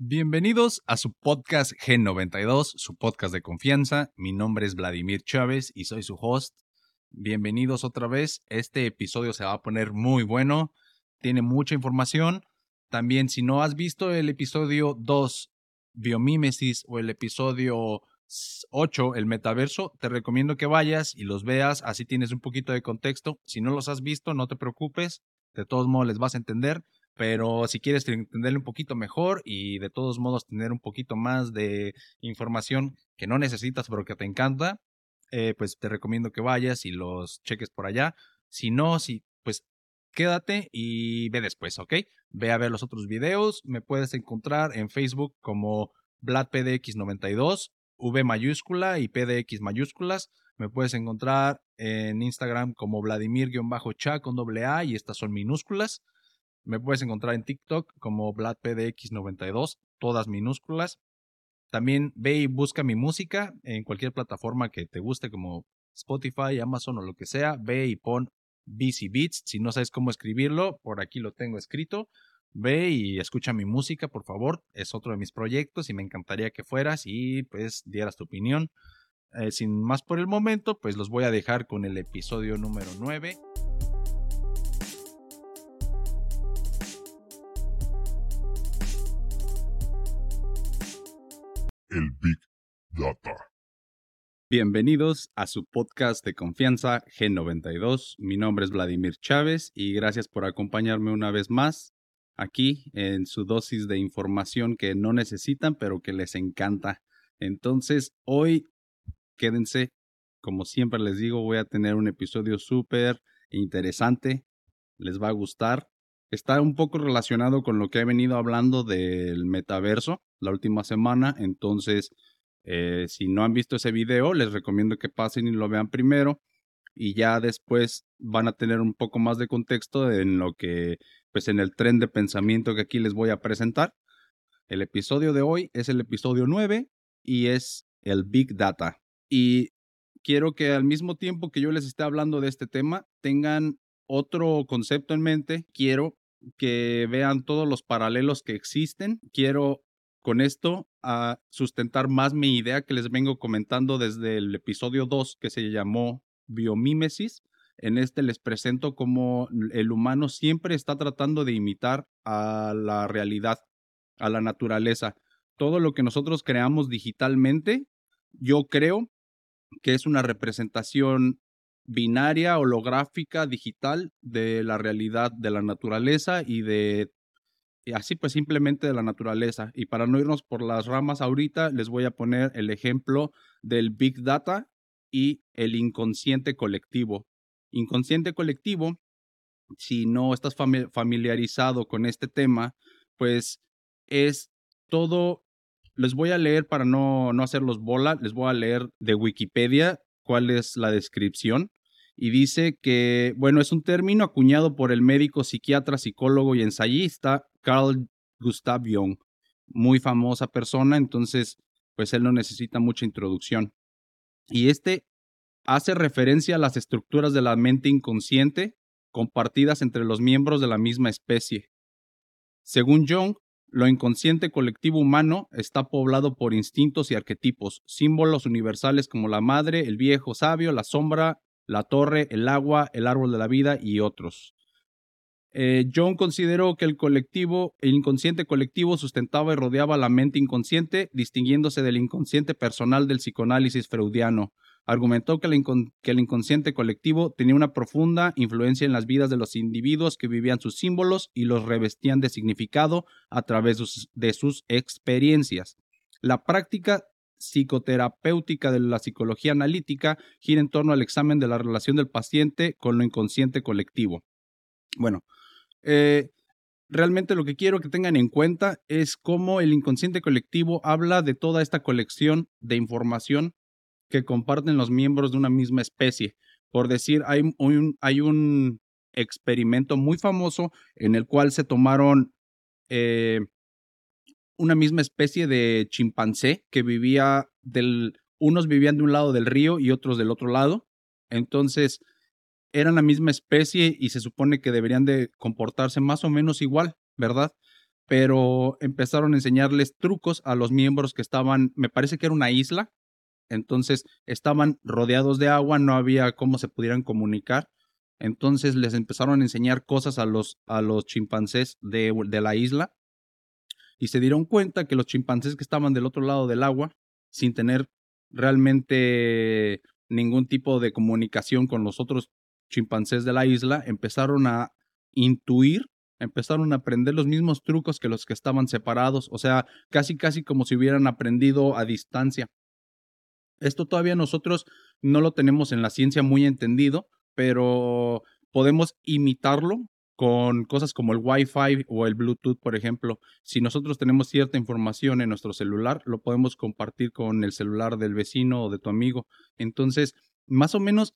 Bienvenidos a su podcast G92, su podcast de confianza. Mi nombre es Vladimir Chávez y soy su host. Bienvenidos otra vez. Este episodio se va a poner muy bueno. Tiene mucha información. También si no has visto el episodio 2, Biomímesis, o el episodio 8, el metaverso, te recomiendo que vayas y los veas. Así tienes un poquito de contexto. Si no los has visto, no te preocupes. De todos modos les vas a entender pero si quieres entenderlo un poquito mejor y de todos modos tener un poquito más de información que no necesitas pero que te encanta, eh, pues te recomiendo que vayas y los cheques por allá. Si no, si, pues quédate y ve después, ¿ok? Ve a ver los otros videos. Me puedes encontrar en Facebook como VladPDX92, V mayúscula y PDX mayúsculas. Me puedes encontrar en Instagram como Vladimir-cha con doble A y estas son minúsculas. Me puedes encontrar en TikTok como VladPDX92, todas minúsculas. También ve y busca mi música en cualquier plataforma que te guste, como Spotify, Amazon o lo que sea. Ve y pon BC Beats. Si no sabes cómo escribirlo, por aquí lo tengo escrito. Ve y escucha mi música, por favor. Es otro de mis proyectos y me encantaría que fueras y pues dieras tu opinión. Eh, sin más por el momento, pues los voy a dejar con el episodio número 9. El Big Data. Bienvenidos a su podcast de confianza G92. Mi nombre es Vladimir Chávez y gracias por acompañarme una vez más aquí en su dosis de información que no necesitan pero que les encanta. Entonces, hoy quédense, como siempre les digo, voy a tener un episodio súper interesante. Les va a gustar. Está un poco relacionado con lo que he venido hablando del metaverso la última semana. Entonces, eh, si no han visto ese video, les recomiendo que pasen y lo vean primero. Y ya después van a tener un poco más de contexto en lo que, pues en el tren de pensamiento que aquí les voy a presentar. El episodio de hoy es el episodio 9 y es el Big Data. Y quiero que al mismo tiempo que yo les esté hablando de este tema, tengan otro concepto en mente. Quiero que vean todos los paralelos que existen. Quiero con esto a sustentar más mi idea que les vengo comentando desde el episodio 2 que se llamó biomímesis. En este les presento cómo el humano siempre está tratando de imitar a la realidad, a la naturaleza. Todo lo que nosotros creamos digitalmente, yo creo que es una representación binaria, holográfica, digital de la realidad de la naturaleza y de así pues simplemente de la naturaleza. Y para no irnos por las ramas ahorita, les voy a poner el ejemplo del Big Data y el inconsciente colectivo. Inconsciente colectivo, si no estás familiarizado con este tema, pues es todo, les voy a leer para no, no hacerlos bola, les voy a leer de Wikipedia cuál es la descripción y dice que, bueno, es un término acuñado por el médico, psiquiatra, psicólogo y ensayista Carl Gustav Jung, muy famosa persona, entonces, pues él no necesita mucha introducción. Y este hace referencia a las estructuras de la mente inconsciente compartidas entre los miembros de la misma especie. Según Jung, lo inconsciente colectivo humano está poblado por instintos y arquetipos, símbolos universales como la madre, el viejo sabio, la sombra, la torre, el agua, el árbol de la vida y otros. Eh, John consideró que el colectivo, el inconsciente colectivo sustentaba y rodeaba la mente inconsciente, distinguiéndose del inconsciente personal del psicoanálisis freudiano. Argumentó que el, inconsciente colectivo tenía una profunda influencia en las vidas de los individuos que vivían sus símbolos y los revestían de significado a través de sus experiencias. La práctica psicoterapéutica de la psicología analítica gira en torno al examen de la relación del paciente con lo inconsciente colectivo. Bueno, eh, realmente lo que quiero que tengan en cuenta es cómo el inconsciente colectivo habla de toda esta colección de información que comparten los miembros de una misma especie. Por decir, hay un, hay un experimento muy famoso en el cual se tomaron eh, una misma especie de chimpancé que vivía del, unos vivían de un lado del río y otros del otro lado. Entonces, eran la misma especie y se supone que deberían de comportarse más o menos igual, ¿verdad? pero empezaron a enseñarles trucos a los miembros que estaban, me parece que era una isla, entonces estaban rodeados de agua, no había cómo se pudieran comunicar. Entonces les empezaron a enseñar cosas a los, a los chimpancés de, de la isla y se dieron cuenta que los chimpancés que estaban del otro lado del agua, sin tener realmente ningún tipo de comunicación con los otros chimpancés de la isla, empezaron a intuir, empezaron a aprender los mismos trucos que los que estaban separados, o sea, casi casi como si hubieran aprendido a distancia. Esto todavía nosotros no lo tenemos en la ciencia muy entendido, pero podemos imitarlo con cosas como el Wi-Fi o el Bluetooth, por ejemplo. Si nosotros tenemos cierta información en nuestro celular, lo podemos compartir con el celular del vecino o de tu amigo. Entonces, más o menos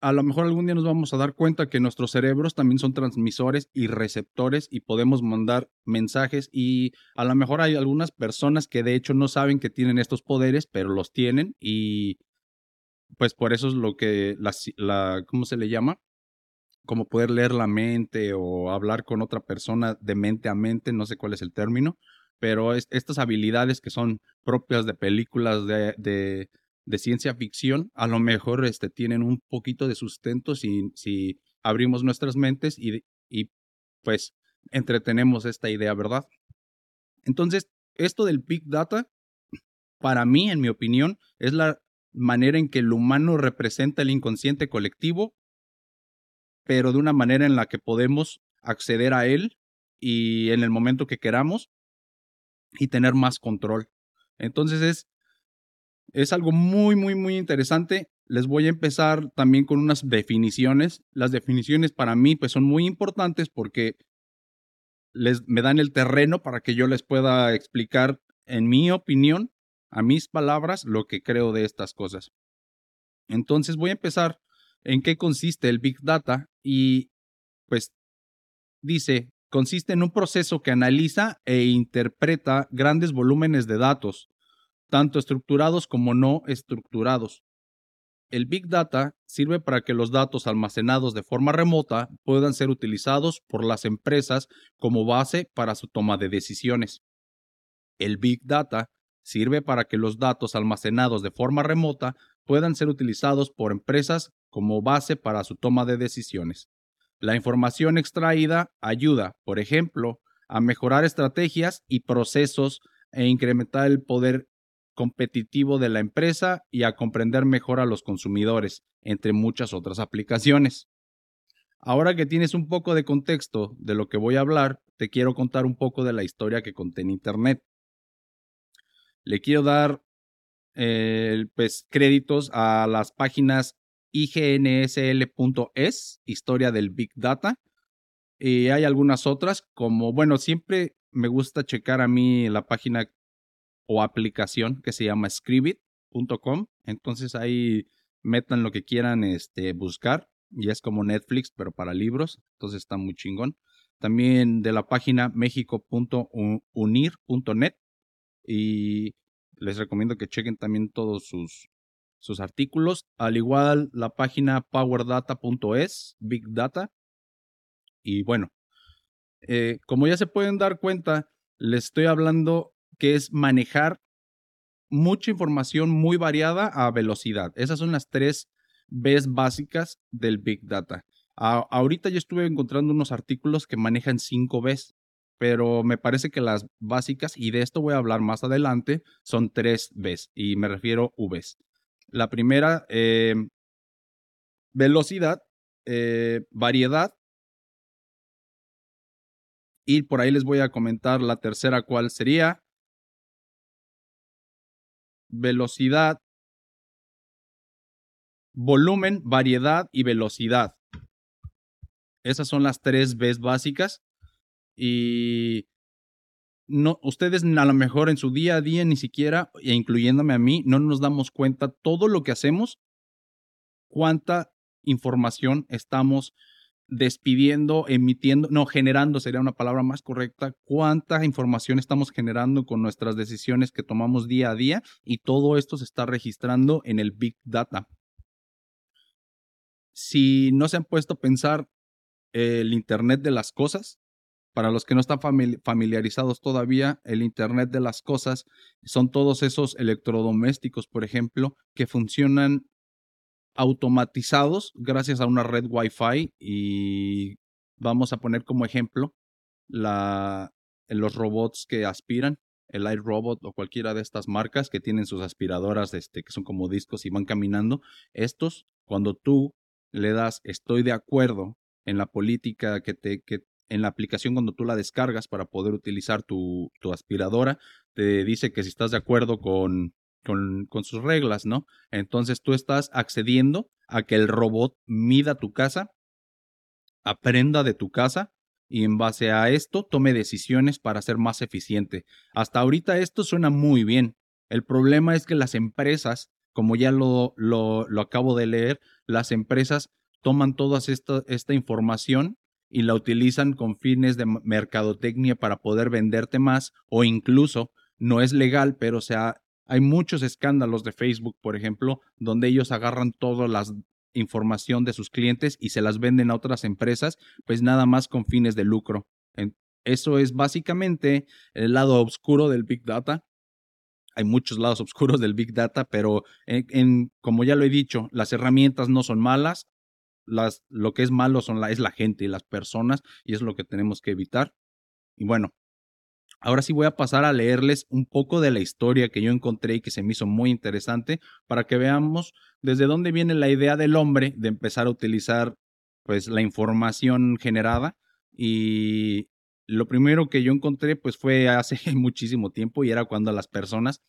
a lo mejor algún día nos vamos a dar cuenta que nuestros cerebros también son transmisores y receptores y podemos mandar mensajes y a lo mejor hay algunas personas que de hecho no saben que tienen estos poderes, pero los tienen y pues por eso es lo que la, la ¿cómo se le llama? Como poder leer la mente o hablar con otra persona de mente a mente, no sé cuál es el término, pero estas habilidades que son propias de películas de, de de ciencia ficción, a lo mejor este, tienen un poquito de sustento si, si abrimos nuestras mentes y, y pues entretenemos esta idea, ¿verdad? Entonces, esto del Big Data, para mí, en mi opinión, es la manera en que el humano representa el inconsciente colectivo, pero de una manera en la que podemos acceder a él y en el momento que queramos y tener más control. Entonces es es algo muy, muy, muy interesante. Les voy a empezar también con unas definiciones. Las definiciones para mí pues son muy importantes porque les, me dan el terreno para que yo les pueda explicar, en mi opinión, a mis palabras, lo que creo de estas cosas. Entonces voy a empezar en qué consiste el Big Data y pues dice, consiste en un proceso que analiza e interpreta grandes volúmenes de datos tanto estructurados como no estructurados. El Big Data sirve para que los datos almacenados de forma remota puedan ser utilizados por las empresas como base para su toma de decisiones. El Big Data sirve para que los datos almacenados de forma remota puedan ser utilizados por empresas como base para su toma de decisiones. La información extraída ayuda, por ejemplo, a mejorar estrategias y procesos e incrementar el poder competitivo de la empresa y a comprender mejor a los consumidores, entre muchas otras aplicaciones. Ahora que tienes un poco de contexto de lo que voy a hablar, te quiero contar un poco de la historia que conté en Internet. Le quiero dar eh, pues, créditos a las páginas ignsl.es, historia del Big Data, y hay algunas otras, como, bueno, siempre me gusta checar a mí la página o aplicación que se llama scribit.com. Entonces ahí metan lo que quieran este, buscar. Y es como Netflix, pero para libros. Entonces está muy chingón. También de la página mexico.unir.net. Y les recomiendo que chequen también todos sus, sus artículos. Al igual la página powerdata.es, Big Data. Y bueno, eh, como ya se pueden dar cuenta, les estoy hablando que es manejar mucha información muy variada a velocidad. Esas son las tres Bs básicas del Big Data. ahorita yo estuve encontrando unos artículos que manejan 5 Bs, pero me parece que las básicas, y de esto voy a hablar más adelante, son 3 Bs, y me refiero Vs. La primera, eh, velocidad, eh, variedad, y por ahí les voy a comentar la tercera, cuál sería velocidad, volumen, variedad y velocidad. Esas son las tres Bs básicas. Y no, ustedes a lo mejor en su día a día ni siquiera, e incluyéndome a mí, no nos damos cuenta todo lo que hacemos, cuánta información estamos despidiendo, emitiendo, no, generando sería una palabra más correcta, cuánta información estamos generando con nuestras decisiones que tomamos día a día y todo esto se está registrando en el Big Data. Si no se han puesto a pensar el Internet de las cosas, Para los que no están familiarizados todavía, el Internet de las Cosas son todos esos electrodomésticos, por ejemplo, que funcionan automatizados gracias a una red Wi-Fi y vamos a poner como ejemplo la, los robots que aspiran, el iRobot o cualquiera de estas marcas que tienen sus aspiradoras este, que son como discos y van caminando. Estos, cuando tú le das estoy de acuerdo en la política que te, que en la aplicación cuando tú la descargas para poder utilizar tu, tu aspiradora, te dice que si estás de acuerdo con con, sus reglas, ¿no? Entonces tú estás accediendo a que el robot mida tu casa, aprenda de tu casa y en base a esto tome decisiones para ser más eficiente. Hasta ahorita esto suena muy bien. El problema es que las empresas, como ya lo, lo, acabo de leer, las empresas toman toda esta, esta información y la utilizan con fines de mercadotecnia para poder venderte más o incluso no es legal, pero se ha hay muchos escándalos de Facebook, por ejemplo, donde ellos agarran toda la información de sus clientes y se las venden a otras empresas, pues nada más con fines de lucro. Eso es básicamente el lado oscuro del Big Data. Hay muchos lados oscuros del Big Data, pero en, como ya lo he dicho, las herramientas no son malas. Las, lo que es malo son la, es la gente y las personas y es lo que tenemos que evitar. Y bueno, Ahora sí voy a pasar a leerles un poco de la historia que yo encontré y que se me hizo muy interesante para que veamos desde dónde viene la idea del hombre de empezar a utilizar pues la información generada. Y lo primero que yo encontré pues fue hace muchísimo tiempo y era cuando las personas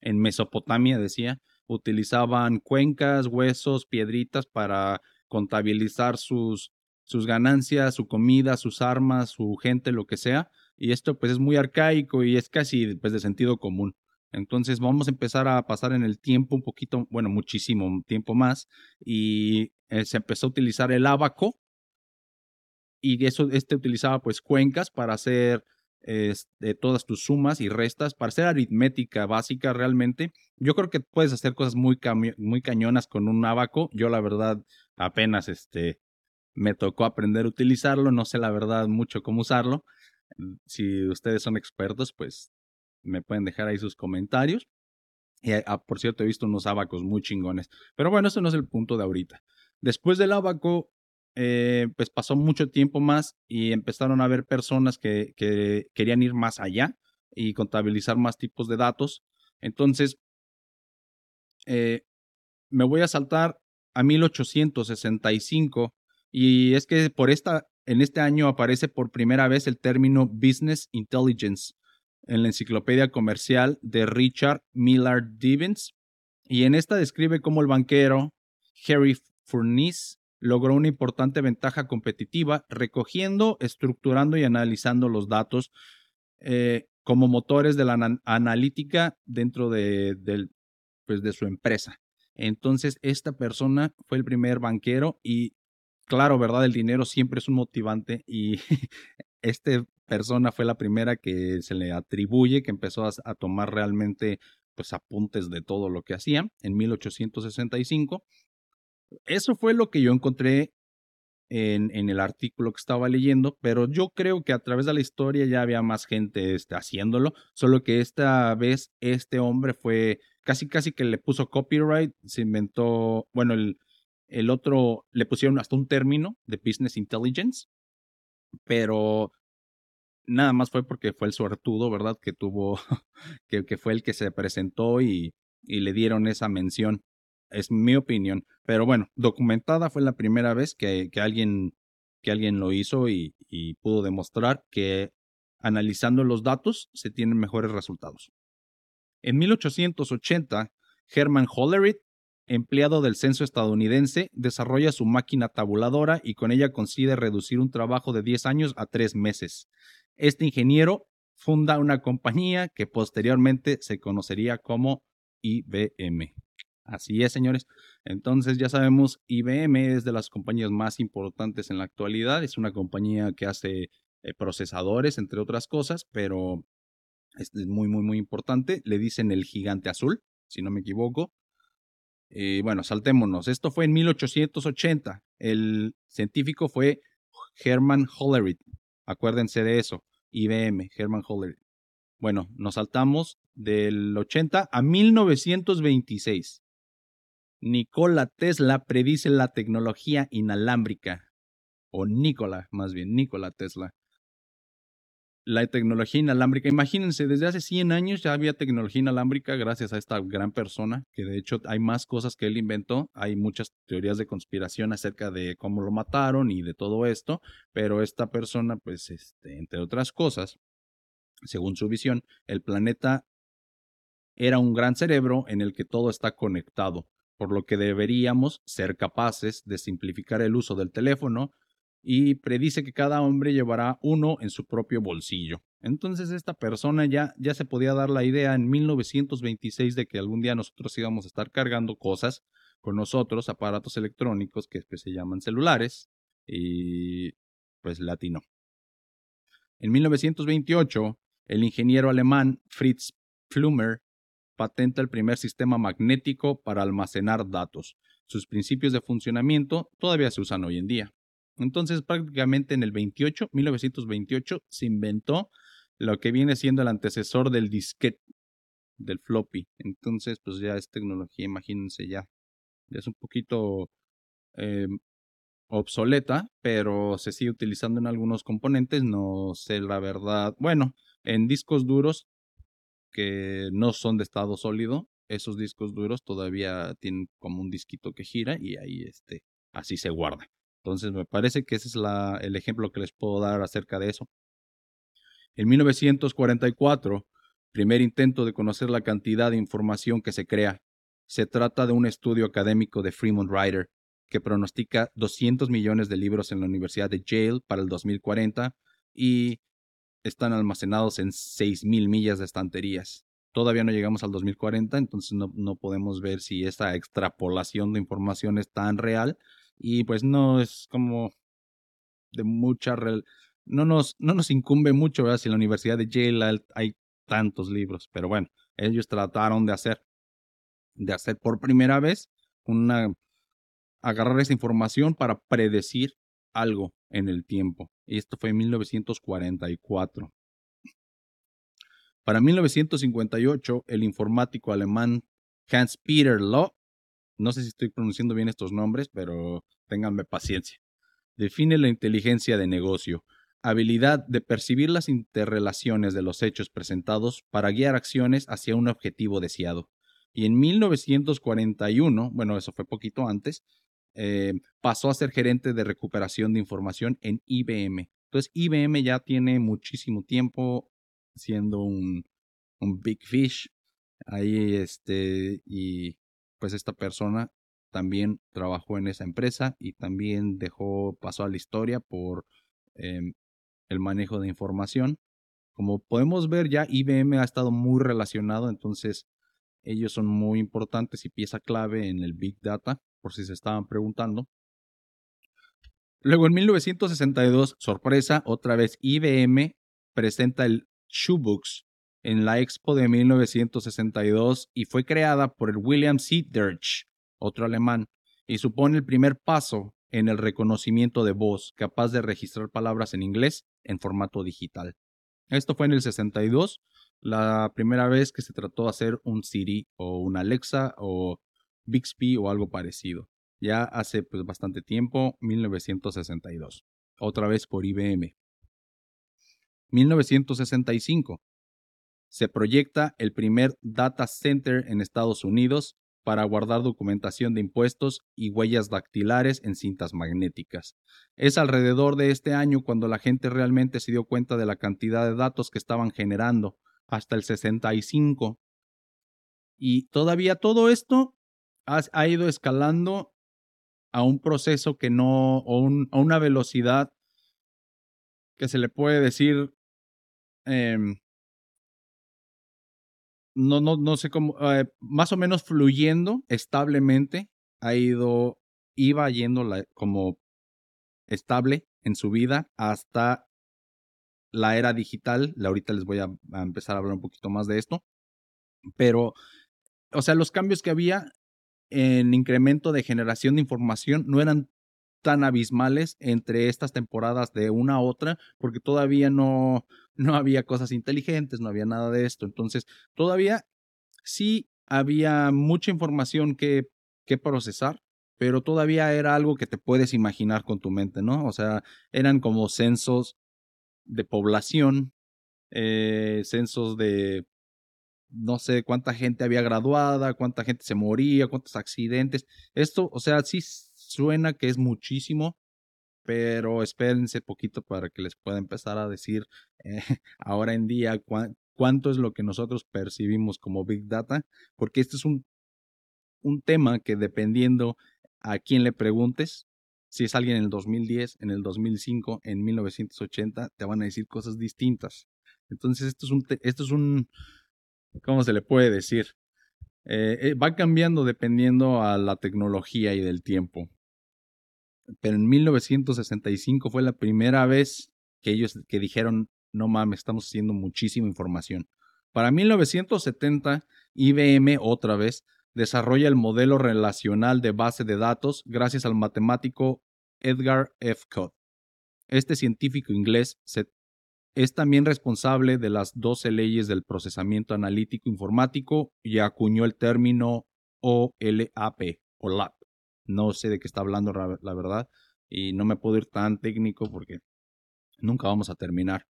en Mesopotamia decía utilizaban cuencas, huesos, piedritas para contabilizar sus sus ganancias, su comida, sus armas, su gente, lo que sea y esto pues es muy arcaico y es casi pues de sentido común. Entonces vamos a empezar a pasar en el tiempo un poquito, bueno, muchísimo tiempo más y eh, se empezó a utilizar el abaco y eso este utilizaba pues cuencas para hacer este, todas tus sumas y restas, para hacer aritmética básica realmente. Yo creo que puedes hacer cosas muy, muy cañonas con un abaco. Yo la verdad apenas este me tocó aprender a utilizarlo, no sé la verdad mucho cómo usarlo, si ustedes son expertos, pues me pueden dejar ahí sus comentarios. Y, ah, por cierto, he visto unos abacos muy chingones. Pero bueno, eso no es el punto de ahorita. Después del abaco, eh, pues pasó mucho tiempo más y empezaron a haber personas que, que querían ir más allá y contabilizar más tipos de datos. Entonces, eh, me voy a saltar a 1865 y es que por esta en este año aparece por primera vez el término Business Intelligence en la enciclopedia comercial de Richard Millard Divins, y en esta describe cómo el banquero Harry Furniss logró una importante ventaja competitiva recogiendo, estructurando y analizando los datos eh, como motores de la analítica dentro de, pues de su empresa. Entonces, esta persona fue el primer banquero y claro, ¿verdad? El dinero siempre es un motivante y esta persona fue la primera que se le atribuye, que empezó a, tomar realmente pues apuntes de todo lo que hacía en 1865. Eso fue lo que yo encontré en, el artículo que estaba leyendo, pero yo creo que a través de la historia ya había más gente este, haciéndolo, solo que esta vez este hombre fue casi casi que le puso copyright, se inventó, bueno, el, el otro le pusieron hasta un término de Business Intelligence, pero nada más fue porque fue el suertudo, ¿verdad? Que tuvo, que, fue el que se presentó y, le dieron esa mención. Es mi opinión. Pero bueno, documentada fue la primera vez que, alguien, que alguien lo hizo y, pudo demostrar que analizando los datos se tienen mejores resultados. En 1880, Herman Hollerith empleado del censo estadounidense, desarrolla su máquina tabuladora y con ella consigue reducir un trabajo de 10 años a 3 meses. Este ingeniero funda una compañía que posteriormente se conocería como IBM. Así es, señores. Entonces ya sabemos, IBM es de las compañías más importantes en la actualidad. Es una compañía que hace eh, procesadores, entre otras cosas, pero es muy, muy, muy importante. Le dicen el gigante azul, si no me equivoco. Bueno, saltémonos. Esto fue en 1880. El científico fue Herman Hollerith. Acuérdense de eso. IBM, Herman Holler. Bueno, nos saltamos del 80 a 1926. Nikola Tesla predice la tecnología inalámbrica. O Nikola, más bien, Nikola Tesla la tecnología inalámbrica. Imagínense, desde hace 100 años ya había tecnología inalámbrica gracias a esta gran persona, que de hecho hay más cosas que él inventó. Hay muchas teorías de conspiración acerca de cómo lo mataron y de todo esto, pero esta persona, pues, este, entre otras cosas, según su visión, el planeta era un gran cerebro en el que todo está conectado, por lo que deberíamos ser capaces de simplificar el uso del teléfono, y predice que cada hombre llevará uno en su propio bolsillo. Entonces esta persona ya, ya se podía dar la idea en 1926 de que algún día nosotros íbamos a estar cargando cosas con nosotros, aparatos electrónicos que pues, se llaman celulares, y pues latino. En 1928, el ingeniero alemán Fritz Flummer patenta el primer sistema magnético para almacenar datos. Sus principios de funcionamiento todavía se usan hoy en día. Entonces, prácticamente en el 28, 1928, se inventó lo que viene siendo el antecesor del disquete, del floppy. Entonces, pues ya es tecnología, imagínense ya. Ya es un poquito eh, obsoleta, pero se sigue utilizando en algunos componentes. No sé la verdad. Bueno, en discos duros que no son de estado sólido, esos discos duros todavía tienen como un disquito que gira y ahí este, así se guarda. Entonces me parece que ese es la, el ejemplo que les puedo dar acerca de eso. En 1944, primer intento de conocer la cantidad de información que se crea. Se trata de un estudio académico de Fremont Writer que pronostica 200 millones de libros en la Universidad de Yale para el 2040 y están almacenados en 6.000 millas de estanterías. Todavía no llegamos al 2040, entonces no, no podemos ver si esa extrapolación de información es tan real y pues no es como de mucha... No nos, no nos incumbe mucho. Si en la Universidad de Yale hay tantos libros, pero bueno, ellos trataron de hacer, de hacer por primera vez una, agarrar esa información para predecir algo en el tiempo. Y esto fue en 1944. Para 1958, el informático alemán Hans-Peter Law no sé si estoy pronunciando bien estos nombres, pero ténganme paciencia. Define la inteligencia de negocio, habilidad de percibir las interrelaciones de los hechos presentados para guiar acciones hacia un objetivo deseado. Y en 1941, bueno, eso fue poquito antes, eh, pasó a ser gerente de recuperación de información en IBM. Entonces, IBM ya tiene muchísimo tiempo siendo un, un big fish ahí, este, y pues esta persona también trabajó en esa empresa y también dejó, pasó a la historia por em, el manejo de información. Como podemos ver ya, IBM ha estado muy relacionado, entonces ellos son muy importantes y pieza clave en el Big Data, por si se estaban preguntando. Luego en 1962, sorpresa, otra vez IBM presenta el Shoebooks, en la Expo de 1962 y fue creada por el William C. Dirch, otro alemán, y supone el primer paso en el reconocimiento de voz, capaz de registrar palabras en inglés en formato digital. Esto fue en el 62, la primera vez que se trató de hacer un Siri o un Alexa o Bixby o algo parecido. Ya hace pues, bastante tiempo, 1962. Otra vez por IBM. 1965 se proyecta el primer data center en Estados Unidos para guardar documentación de impuestos y huellas dactilares en cintas magnéticas. Es alrededor de este año cuando la gente realmente se dio cuenta de la cantidad de datos que estaban generando, hasta el 65. Y todavía todo esto ha, ido escalando a un proceso que no, o a una velocidad que se le puede decir em, no, no, no sé cómo, eh, más o menos fluyendo establemente, ha ido, iba yendo como estable en su vida hasta la era digital. Ahorita les voy a, empezar a hablar un poquito más de esto. Pero, o sea, los cambios que había en incremento de generación de información no eran tan abismales entre estas temporadas de una a otra, porque todavía no, no había cosas inteligentes, no había nada de esto. Entonces, todavía sí había mucha información que, que procesar, pero todavía era algo que te puedes imaginar con tu mente, ¿no? O sea, eran como censos de población, eh, censos de no sé cuánta gente había graduada, cuánta gente se moría, cuántos accidentes. Esto, o sea, sí suena que es muchísimo, pero espérense poquito para que les pueda empezar a decir eh, ahora en día cuánto es lo que nosotros percibimos como Big Data, porque este es un, un tema que dependiendo a quién le preguntes, si es alguien en el 2010, en el 2005, en 1980, te van a decir cosas distintas. Entonces, esto es un, esto es un, ¿cómo se le puede decir? Eh, eh, va cambiando dependiendo a la tecnología y del tiempo. Pero en 1965 fue la primera vez que ellos que dijeron, no mames, estamos haciendo muchísima información. Para 1970, IBM otra vez desarrolla el modelo relacional de base de datos gracias al matemático Edgar F. Codd. Este científico inglés es también responsable de las 12 leyes del procesamiento analítico informático y acuñó el término OLAP, OLAP. No sé de qué está hablando la verdad y no me puedo ir tan técnico porque nunca vamos a terminar.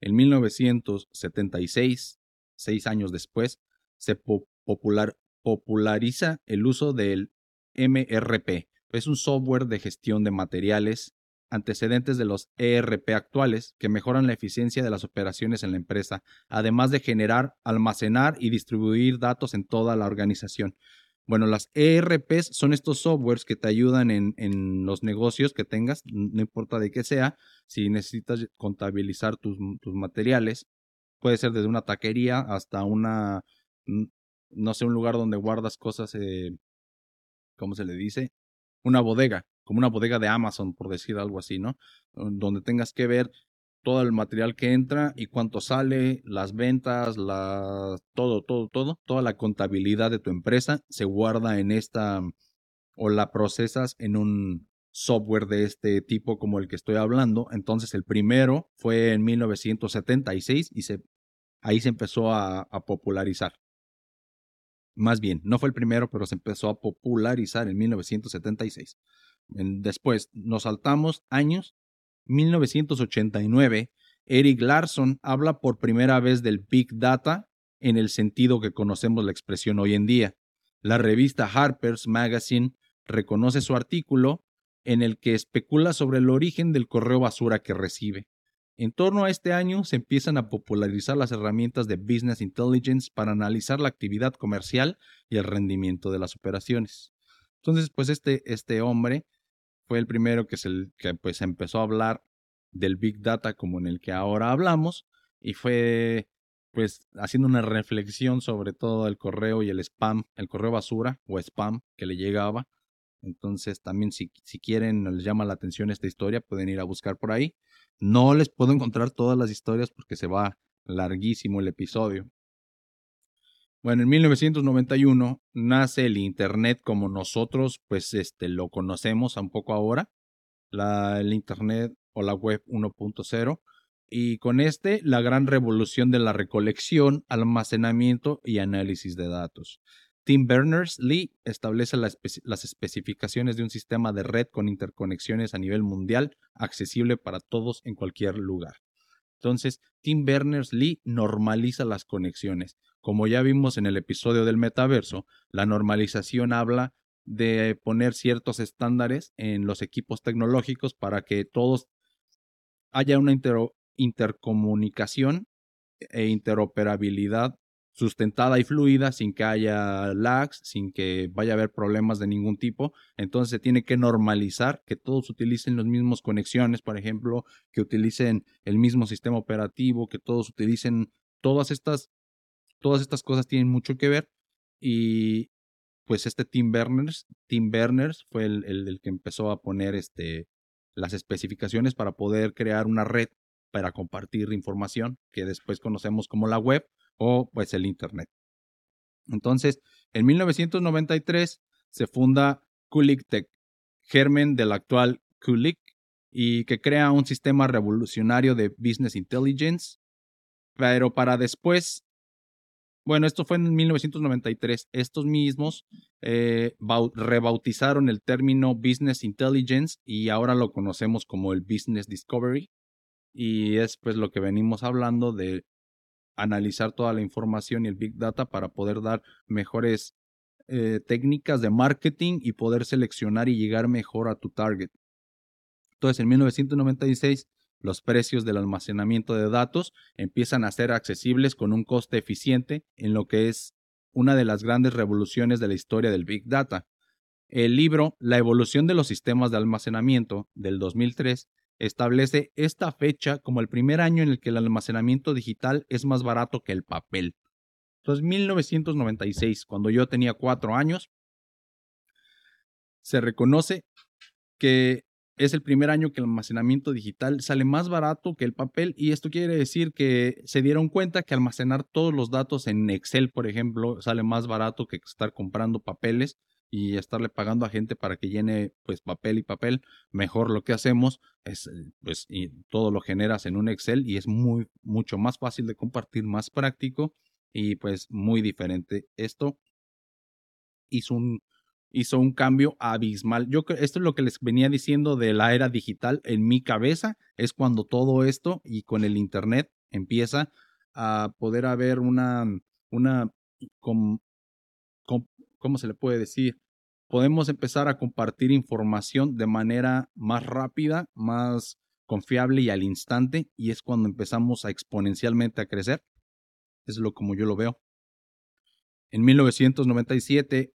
En 1976, seis años después, se populariza el uso del MRP. Es un software de gestión de materiales antecedentes de los ERP actuales que mejoran la eficiencia de las operaciones en la empresa, además de generar, almacenar y distribuir datos en toda la organización. Bueno, las ERPs son estos softwares que te ayudan en, en los negocios que tengas, no importa de qué sea, si necesitas contabilizar tus, tus materiales, puede ser desde una taquería hasta una, no sé, un lugar donde guardas cosas, eh, ¿cómo se le dice? Una bodega como una bodega de Amazon, por decir algo así, ¿no? Donde tengas que ver todo el material que entra y cuánto sale, las ventas, la, todo, todo, todo, toda la contabilidad de tu empresa se guarda en esta o la procesas en un software de este tipo como el que estoy hablando. Entonces el primero fue en 1976 y se, ahí se empezó a, a popularizar. Más bien, no fue el primero, pero se empezó a popularizar en 1976 después nos saltamos años, 1989, Eric Larson habla por primera vez del Big Data en el sentido que conocemos la expresión hoy en día. La revista Harper's Magazine reconoce su artículo en el que especula sobre el origen del correo basura que recibe. En torno a este año se empiezan a popularizar las herramientas de Business Intelligence para analizar la actividad comercial y el rendimiento de las operaciones. Entonces, pues este, este hombre fue el primero que, se, que pues empezó a hablar del Big Data como en el que ahora hablamos y fue pues haciendo una reflexión sobre todo el correo y el spam, el correo basura o spam que le llegaba. Entonces también si, si quieren, les llama la atención esta historia, pueden ir a buscar por ahí. No les puedo encontrar todas las historias porque se va larguísimo el episodio. Bueno, en 1991 nace el Internet como nosotros, pues, este, lo conocemos un poco ahora, la, el Internet o la web 1.0, y con este la gran revolución de la recolección, almacenamiento y análisis de datos. Tim Berners-Lee establece las especificaciones de un sistema de red con interconexiones a nivel mundial accesible para todos en cualquier lugar. Entonces, Tim Berners-Lee normaliza las conexiones. Como ya vimos en el episodio del metaverso, la normalización habla de poner ciertos estándares en los equipos tecnológicos para que todos haya una intercomunicación e interoperabilidad sustentada y fluida sin que haya lags, sin que vaya a haber problemas de ningún tipo. Entonces se tiene que normalizar que todos utilicen las mismas conexiones, por ejemplo, que utilicen el mismo sistema operativo, que todos utilicen todas estas, todas estas cosas tienen mucho que ver. Y pues este Tim Berners, Tim Berners fue el, el que empezó a poner este, las especificaciones para poder crear una red para compartir información que después conocemos como la web o pues el Internet. Entonces, en 1993 se funda Kulik Tech, germen del actual Kulik y que crea un sistema revolucionario de business intelligence. Pero para después, bueno, esto fue en 1993, estos mismos eh, rebautizaron el término business intelligence y ahora lo conocemos como el business discovery. Y es pues lo que venimos hablando de analizar toda la información y el big data para poder dar mejores eh, técnicas de marketing y poder seleccionar y llegar mejor a tu target. Entonces, en 1996, los precios del almacenamiento de datos empiezan a ser accesibles con un coste eficiente en lo que es una de las grandes revoluciones de la historia del Big Data. El libro La evolución de los sistemas de almacenamiento del 2003 establece esta fecha como el primer año en el que el almacenamiento digital es más barato que el papel. Entonces, 1996, cuando yo tenía cuatro años, se reconoce que es el primer año que el almacenamiento digital sale más barato que el papel y esto quiere decir que se dieron cuenta que almacenar todos los datos en Excel, por ejemplo, sale más barato que estar comprando papeles y estarle pagando a gente para que llene pues papel y papel. Mejor lo que hacemos es pues y todo lo generas en un Excel y es muy mucho más fácil de compartir, más práctico y pues muy diferente. Esto hizo un, hizo un cambio abismal. Yo esto es lo que les venía diciendo de la era digital en mi cabeza, es cuando todo esto y con el internet empieza a poder haber una, una, ¿cómo se le puede decir? Podemos empezar a compartir información de manera más rápida, más confiable y al instante, y es cuando empezamos a exponencialmente a crecer. Es lo como yo lo veo. En 1997,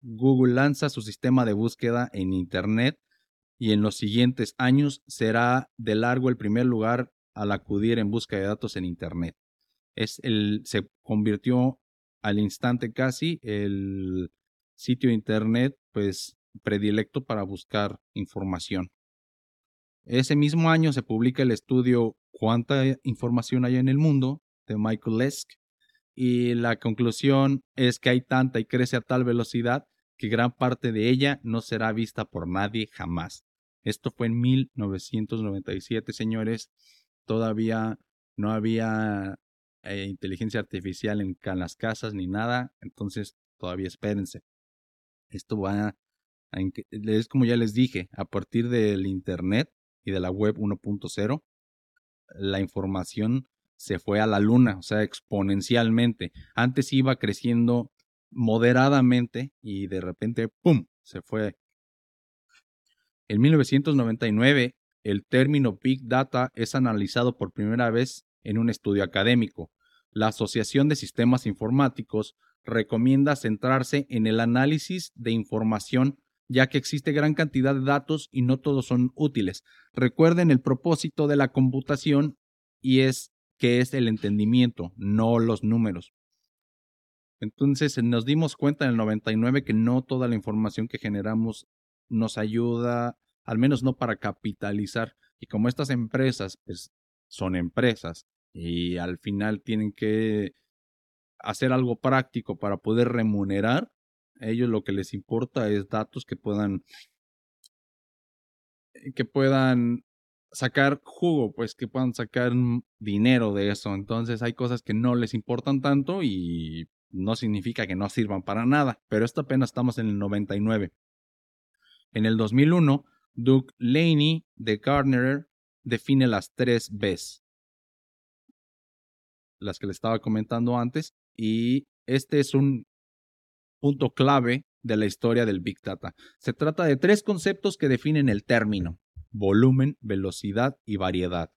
Google lanza su sistema de búsqueda en Internet y en los siguientes años será de largo el primer lugar al acudir en busca de datos en Internet. Es el, se convirtió al instante casi el sitio Internet pues predilecto para buscar información. Ese mismo año se publica el estudio ¿Cuánta información hay en el mundo? de Michael Lesk y la conclusión es que hay tanta y crece a tal velocidad que gran parte de ella no será vista por nadie jamás. Esto fue en 1997, señores. Todavía no había eh, inteligencia artificial en, las casas ni nada, entonces todavía espérense. Esto va a, es como ya les dije, a partir del Internet y de la web 1.0, la información se fue a la luna, o sea, exponencialmente. Antes iba creciendo moderadamente y de repente, ¡pum!, se fue. En 1999, el término Big Data es analizado por primera vez en un estudio académico. La Asociación de Sistemas Informáticos recomienda centrarse en el análisis de información ya que existe gran cantidad de datos y no todos son útiles. Recuerden el propósito de la computación y es que es el entendimiento, no los números. Entonces nos dimos cuenta en el 99 que no toda la información que generamos nos ayuda, al menos no para capitalizar. Y como estas empresas pues, son empresas y al final tienen que hacer algo práctico para poder remunerar, a ellos lo que les importa es datos que puedan que puedan sacar jugo, pues que puedan sacar dinero de eso. Entonces hay cosas que no les importan tanto y no significa que no sirvan para nada, pero esto apenas estamos en el 99. En el 2001, Doug Laney de Gardner define las tres Bs, las que le estaba comentando antes, y este es un punto clave de la historia del Big Data. Se trata de tres conceptos que definen el término, volumen, velocidad y variedad.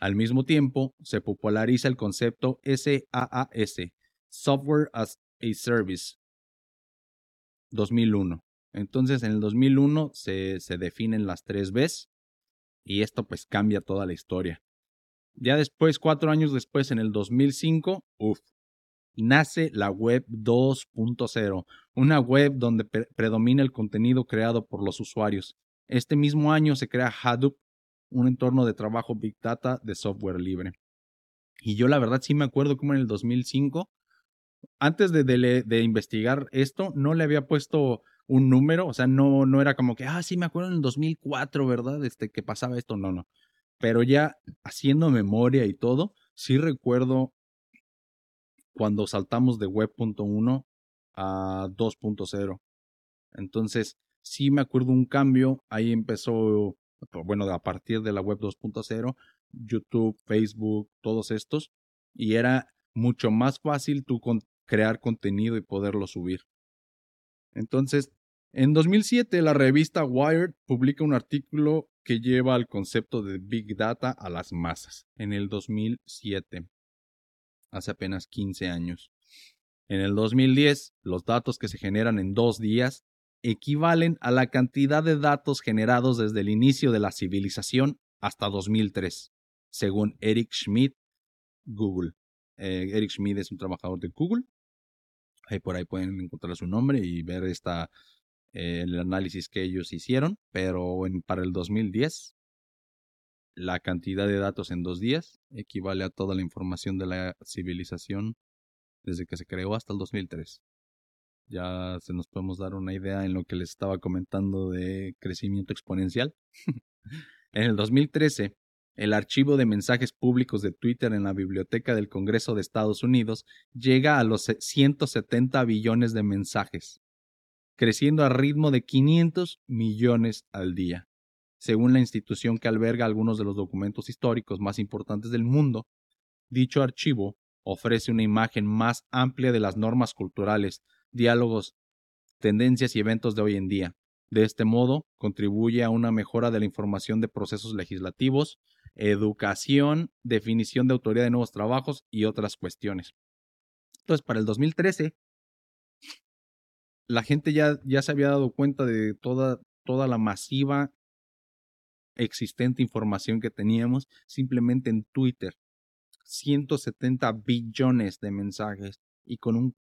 Al mismo tiempo, se populariza el concepto SaaS, Software as a Service 2001. Entonces, en el 2001 se, se definen las tres Bs y esto pues cambia toda la historia. Ya después, cuatro años después, en el 2005, uff, nace la web 2.0, una web donde predomina el contenido creado por los usuarios. Este mismo año se crea Hadoop, un entorno de trabajo Big Data de software libre. Y yo la verdad sí me acuerdo como en el 2005 antes de, de, investigar esto, no le había puesto un número, o sea, no, no era como que, ah, sí, me acuerdo en el 2004, ¿verdad? Este, que pasaba esto, no, no. Pero ya haciendo memoria y todo, sí recuerdo cuando saltamos de web.1 a 2.0. Entonces, sí me acuerdo un cambio, ahí empezó, bueno, a partir de la web 2.0, YouTube, Facebook, todos estos, y era mucho más fácil tú crear contenido y poderlo subir. Entonces, en 2007 la revista Wired publica un artículo que lleva al concepto de Big Data a las masas, en el 2007, hace apenas 15 años. En el 2010, los datos que se generan en dos días equivalen a la cantidad de datos generados desde el inicio de la civilización hasta 2003, según Eric Schmidt, Google. Eh, Eric Schmidt es un trabajador de Google. Ahí por ahí pueden encontrar su nombre y ver esta, el análisis que ellos hicieron. Pero en, para el 2010, la cantidad de datos en dos días equivale a toda la información de la civilización desde que se creó hasta el 2003. Ya se nos podemos dar una idea en lo que les estaba comentando de crecimiento exponencial. en el 2013, el archivo de mensajes públicos de Twitter en la Biblioteca del Congreso de Estados Unidos llega a los 170 billones de mensajes, creciendo a ritmo de 500 millones al día. Según la institución que alberga algunos de los documentos históricos más importantes del mundo, dicho archivo ofrece una imagen más amplia de las normas culturales, diálogos, tendencias y eventos de hoy en día. De este modo, contribuye a una mejora de la información de procesos legislativos, educación, definición de autoridad de nuevos trabajos y otras cuestiones. Entonces, para el 2013, la gente ya, ya se había dado cuenta de toda, toda la masiva existente información que teníamos simplemente en Twitter. 170 billones de mensajes y con un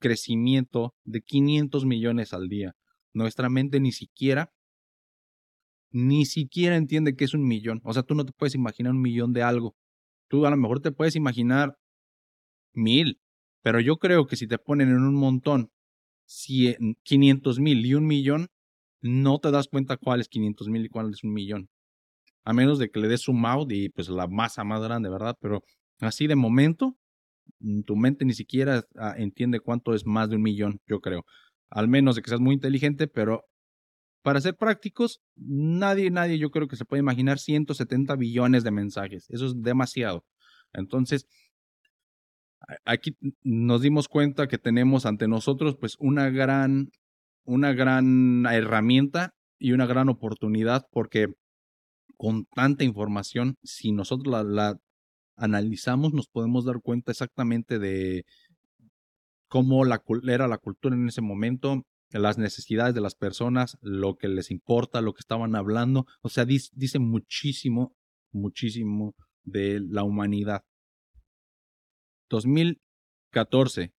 crecimiento de 500 millones al día. Nuestra mente ni siquiera, ni siquiera entiende que es un millón. O sea, tú no te puedes imaginar un millón de algo. Tú a lo mejor te puedes imaginar mil, pero yo creo que si te ponen en un montón 500 mil y un millón, no te das cuenta cuál es 500 mil y cuál es un millón. A menos de que le des un out y pues la masa más grande, ¿verdad? Pero Así de momento, mm, tu mente ni siquiera ah, entiende cuánto es más de un millón, yo creo. Al menos de que seas muy inteligente, pero para ser prácticos, nadie, nadie yo creo que se puede imaginar 170 billones de mensajes. Eso es demasiado. Entonces, aquí nos dimos cuenta que tenemos ante nosotros pues una gran, una gran herramienta y una gran oportunidad porque con tanta información, si nosotros la analizamos, nos podemos dar cuenta exactamente de cómo la, era la cultura en ese momento, las necesidades de las personas, lo que les importa, lo que estaban hablando. O sea, dice, muchísimo, muchísimo de la humanidad. 2014.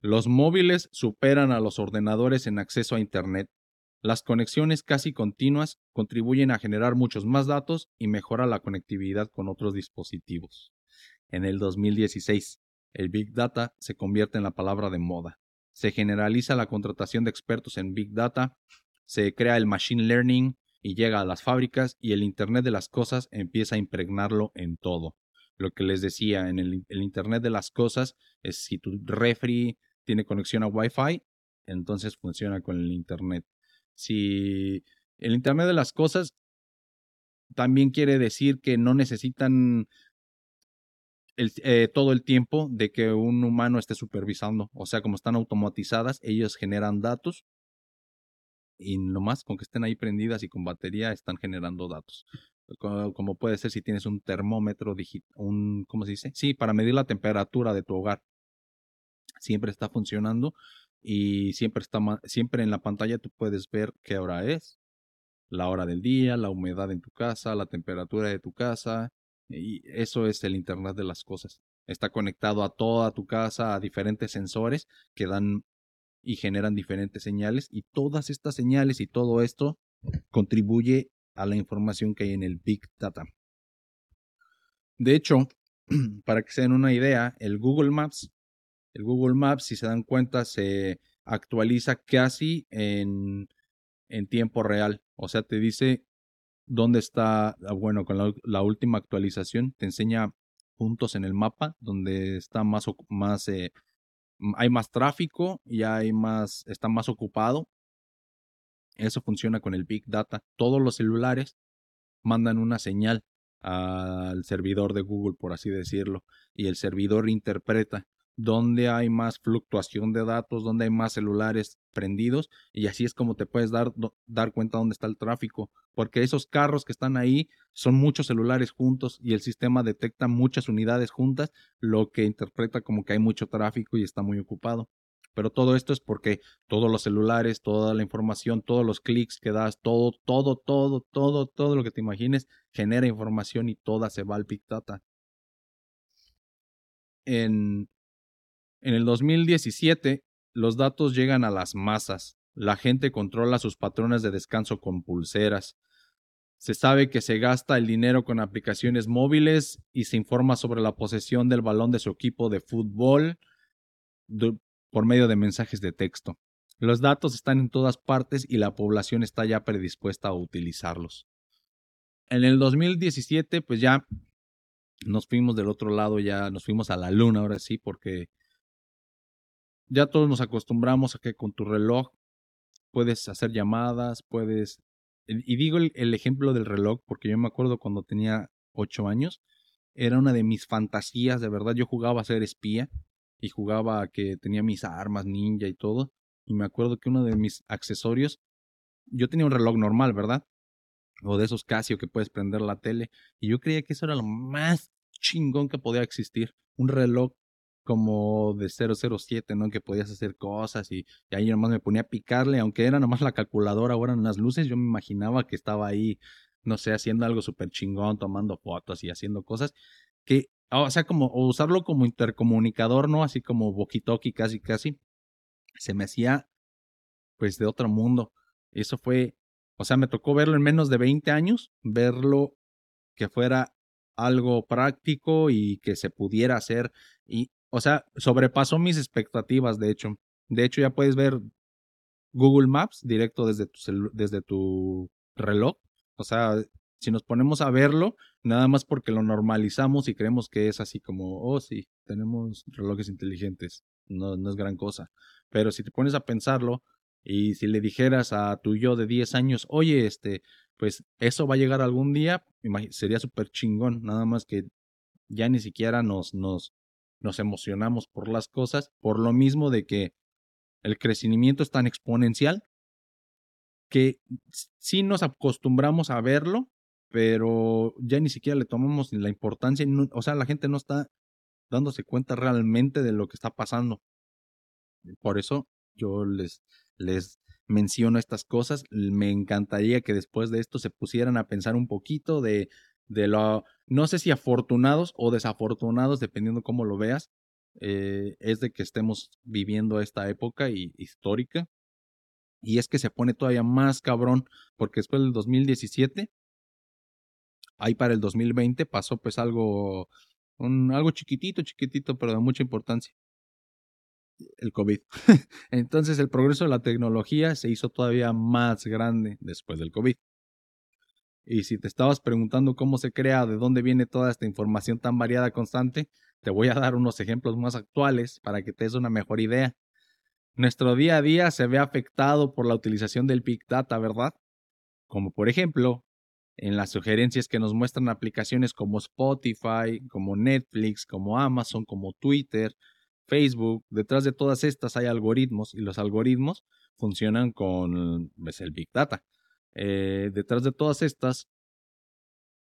Los móviles superan a los ordenadores en acceso a Internet. Las conexiones casi continuas contribuyen a generar muchos más datos y mejora la conectividad con otros dispositivos. En el 2016, el Big Data se convierte en la palabra de moda. Se generaliza la contratación de expertos en Big Data, se crea el Machine Learning y llega a las fábricas y el Internet de las Cosas empieza a impregnarlo en todo. Lo que les decía, en el, el Internet de las Cosas es si tu refri tiene conexión a Wi-Fi, entonces funciona con el Internet. Si el Internet de las Cosas también quiere decir que no necesitan eh, todo el tiempo de que un humano esté supervisando. O sea, como están automatizadas, ellos generan datos y nomás con que estén ahí prendidas y con batería están generando datos. Como, puede ser si tienes un termómetro digital, un, ¿cómo se dice? Sí, para medir la temperatura de tu hogar. Siempre está funcionando y siempre está siempre en la pantalla tú puedes ver qué hora es, la hora del día, la humedad en tu casa, la temperatura de tu casa, y eso es el Internet de las Cosas. Está conectado a toda tu casa, a diferentes sensores que dan y generan diferentes señales y todas estas señales y todo esto contribuye a la información que hay en el Big Data. De hecho, para que se den una idea, el Google Maps el Google Maps, si se dan cuenta, se actualiza casi en, en tiempo real. O sea, te dice dónde está, ah, bueno, con la, última actualización, te enseña puntos en el mapa donde está más, más eh, hay más tráfico y hay más, está más ocupado. Eso funciona con el Big Data. Todos los celulares mandan una señal al servidor de Google, por así decirlo, y el servidor interpreta dónde hay más fluctuación de datos, dónde hay más celulares prendidos y así es como te puedes dar, dar cuenta dónde está el tráfico, porque esos carros que están ahí son muchos celulares juntos y el sistema detecta muchas unidades juntas, lo que interpreta como que hay mucho tráfico y está muy ocupado. Pero todo esto es porque todos los celulares, toda la información, todos los clics que das, todo, todo, todo, todo, todo lo que te imagines genera información y toda se va al Big Data. En, en el 2017, los datos llegan a las masas. La gente controla sus patrones de descanso con pulseras. Se sabe que se gasta el dinero con aplicaciones móviles y se informa sobre la posesión del balón de su equipo de fútbol por medio de mensajes de texto. Los datos están en todas partes y la población está ya predispuesta a utilizarlos. En el 2017, pues ya nos fuimos del otro lado, ya nos fuimos a la luna, ahora sí, porque ya todos nos acostumbramos a que con tu reloj puedes hacer llamadas, puedes... Y digo el, ejemplo del reloj porque yo me acuerdo cuando tenía ocho años, era una de mis fantasías, de verdad, yo jugaba a ser espía y jugaba que tenía mis armas ninja y todo. Y me acuerdo que uno de mis accesorios, yo tenía un reloj normal, ¿verdad? O de esos Casio que puedes prender la tele. Y yo creía que eso era lo más chingón que podía existir. Un reloj como de 007, ¿no? Que podías hacer cosas y, ahí nomás me ponía a picarle, aunque era nomás la calculadora o eran las luces, yo me imaginaba que estaba ahí, no sé, haciendo algo súper chingón, tomando fotos y haciendo cosas que, o sea, como usarlo como intercomunicador, ¿no? Así como walkie casi, casi, se me hacía pues de otro mundo. Eso fue, o sea, me tocó verlo en menos de 20 años, verlo que fuera algo práctico y que se pudiera hacer y o sea, sobrepasó mis expectativas, de hecho. De hecho, ya puedes ver Google Maps directo desde tu, desde tu reloj. O sea, si nos ponemos a verlo, nada más porque lo normalizamos y creemos que es así como, oh sí, tenemos relojes inteligentes, no, no es gran cosa. Pero si te pones a pensarlo y si le dijeras a tu yo de 10 años, oye, este, pues eso va a llegar algún día, sería súper chingón, nada más que ya ni siquiera nos, nos, nos emocionamos por las cosas, por lo mismo de que el crecimiento es tan exponencial que sí nos acostumbramos a verlo, pero ya ni siquiera le tomamos la importancia, o sea, la gente no está dándose cuenta realmente de lo que está pasando. Por eso yo les, les menciono estas cosas. Me encantaría que después de esto se pusieran a pensar un poquito de de lo, no sé si afortunados o desafortunados, dependiendo cómo lo veas, eh, es de que estemos viviendo esta época histórica. Y es que se pone todavía más cabrón, porque después del 2017, ahí para el 2020 pasó pues algo, un, algo chiquitito, chiquitito, pero de mucha importancia. El COVID. Entonces el progreso de la tecnología se hizo todavía más grande después del COVID. Y si te estabas preguntando cómo se crea, de dónde viene toda esta información tan variada constante, te voy a dar unos ejemplos más actuales para que te des una mejor idea. Nuestro día a día se ve afectado por la utilización del Big Data, ¿verdad? Como por ejemplo, en las sugerencias que nos muestran aplicaciones como Spotify, como Netflix, como Amazon, como Twitter, Facebook. Detrás de todas estas hay algoritmos y los algoritmos funcionan con pues, el Big Data. Eh, detrás de todas estas,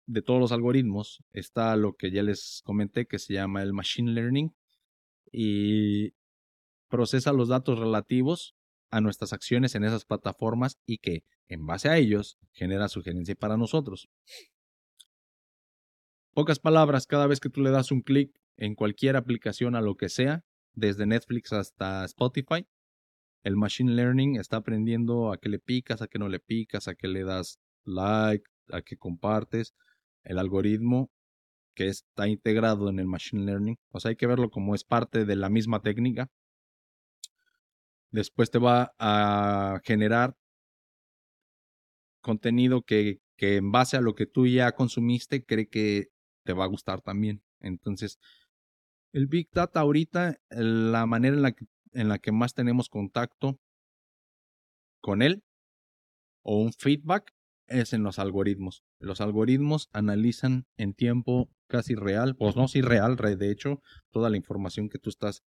de todos los algoritmos, está lo que ya les comenté que se llama el Machine Learning y procesa los datos relativos a nuestras acciones en esas plataformas y que en base a ellos genera sugerencia para nosotros. Pocas palabras, cada vez que tú le das un clic en cualquier aplicación a lo que sea, desde Netflix hasta Spotify, el machine learning está aprendiendo a qué le picas, a qué no le picas, a qué le das like, a qué compartes. El algoritmo que está integrado en el machine learning, o sea, hay que verlo como es parte de la misma técnica. Después te va a generar contenido que, que en base a lo que tú ya consumiste cree que te va a gustar también. Entonces, el Big Data ahorita, la manera en la que, en la que más tenemos contacto con él o un feedback es en los algoritmos. Los algoritmos analizan en tiempo casi real, pues no si real, de hecho, toda la información que tú estás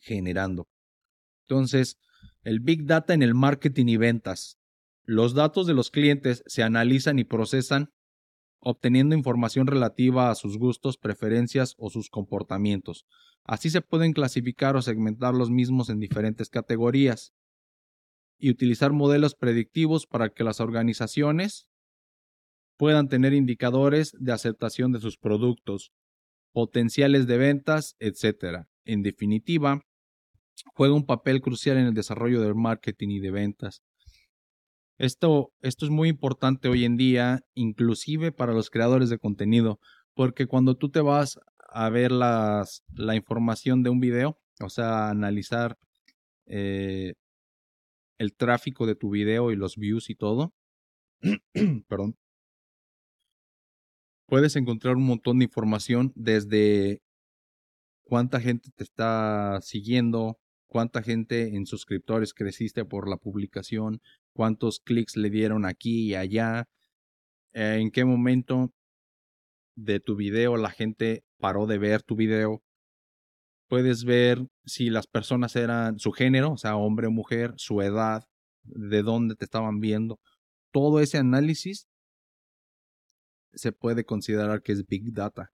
generando. Entonces, el Big Data en el marketing y ventas. Los datos de los clientes se analizan y procesan obteniendo información relativa a sus gustos, preferencias o sus comportamientos. Así se pueden clasificar o segmentar los mismos en diferentes categorías y utilizar modelos predictivos para que las organizaciones puedan tener indicadores de aceptación de sus productos, potenciales de ventas, etc. En definitiva, juega un papel crucial en el desarrollo del marketing y de ventas. Esto, esto es muy importante hoy en día, inclusive para los creadores de contenido, porque cuando tú te vas a ver las, la información de un video, o sea, analizar eh, el tráfico de tu video y los views y todo, perdón, puedes encontrar un montón de información desde cuánta gente te está siguiendo, cuánta gente en suscriptores creciste por la publicación, cuántos clics le dieron aquí y allá, en qué momento de tu video la gente paró de ver tu video, puedes ver si las personas eran su género, o sea, hombre o mujer, su edad, de dónde te estaban viendo. Todo ese análisis se puede considerar que es Big Data.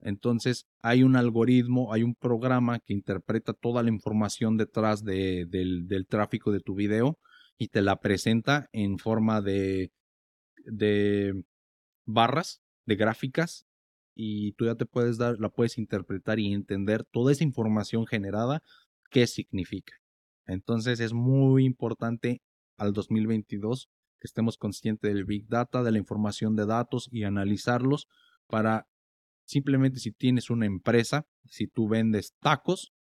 Entonces, hay un algoritmo, hay un programa que interpreta toda la información detrás del, del, tráfico de tu video y te la presenta en forma de, de barras, de gráficas, y tú ya te puedes dar, la puedes interpretar y entender toda esa información generada, qué significa. Entonces es muy importante al 2022 que estemos conscientes del Big Data, de la información de datos y analizarlos para simplemente si tienes una empresa, si tú vendes tacos,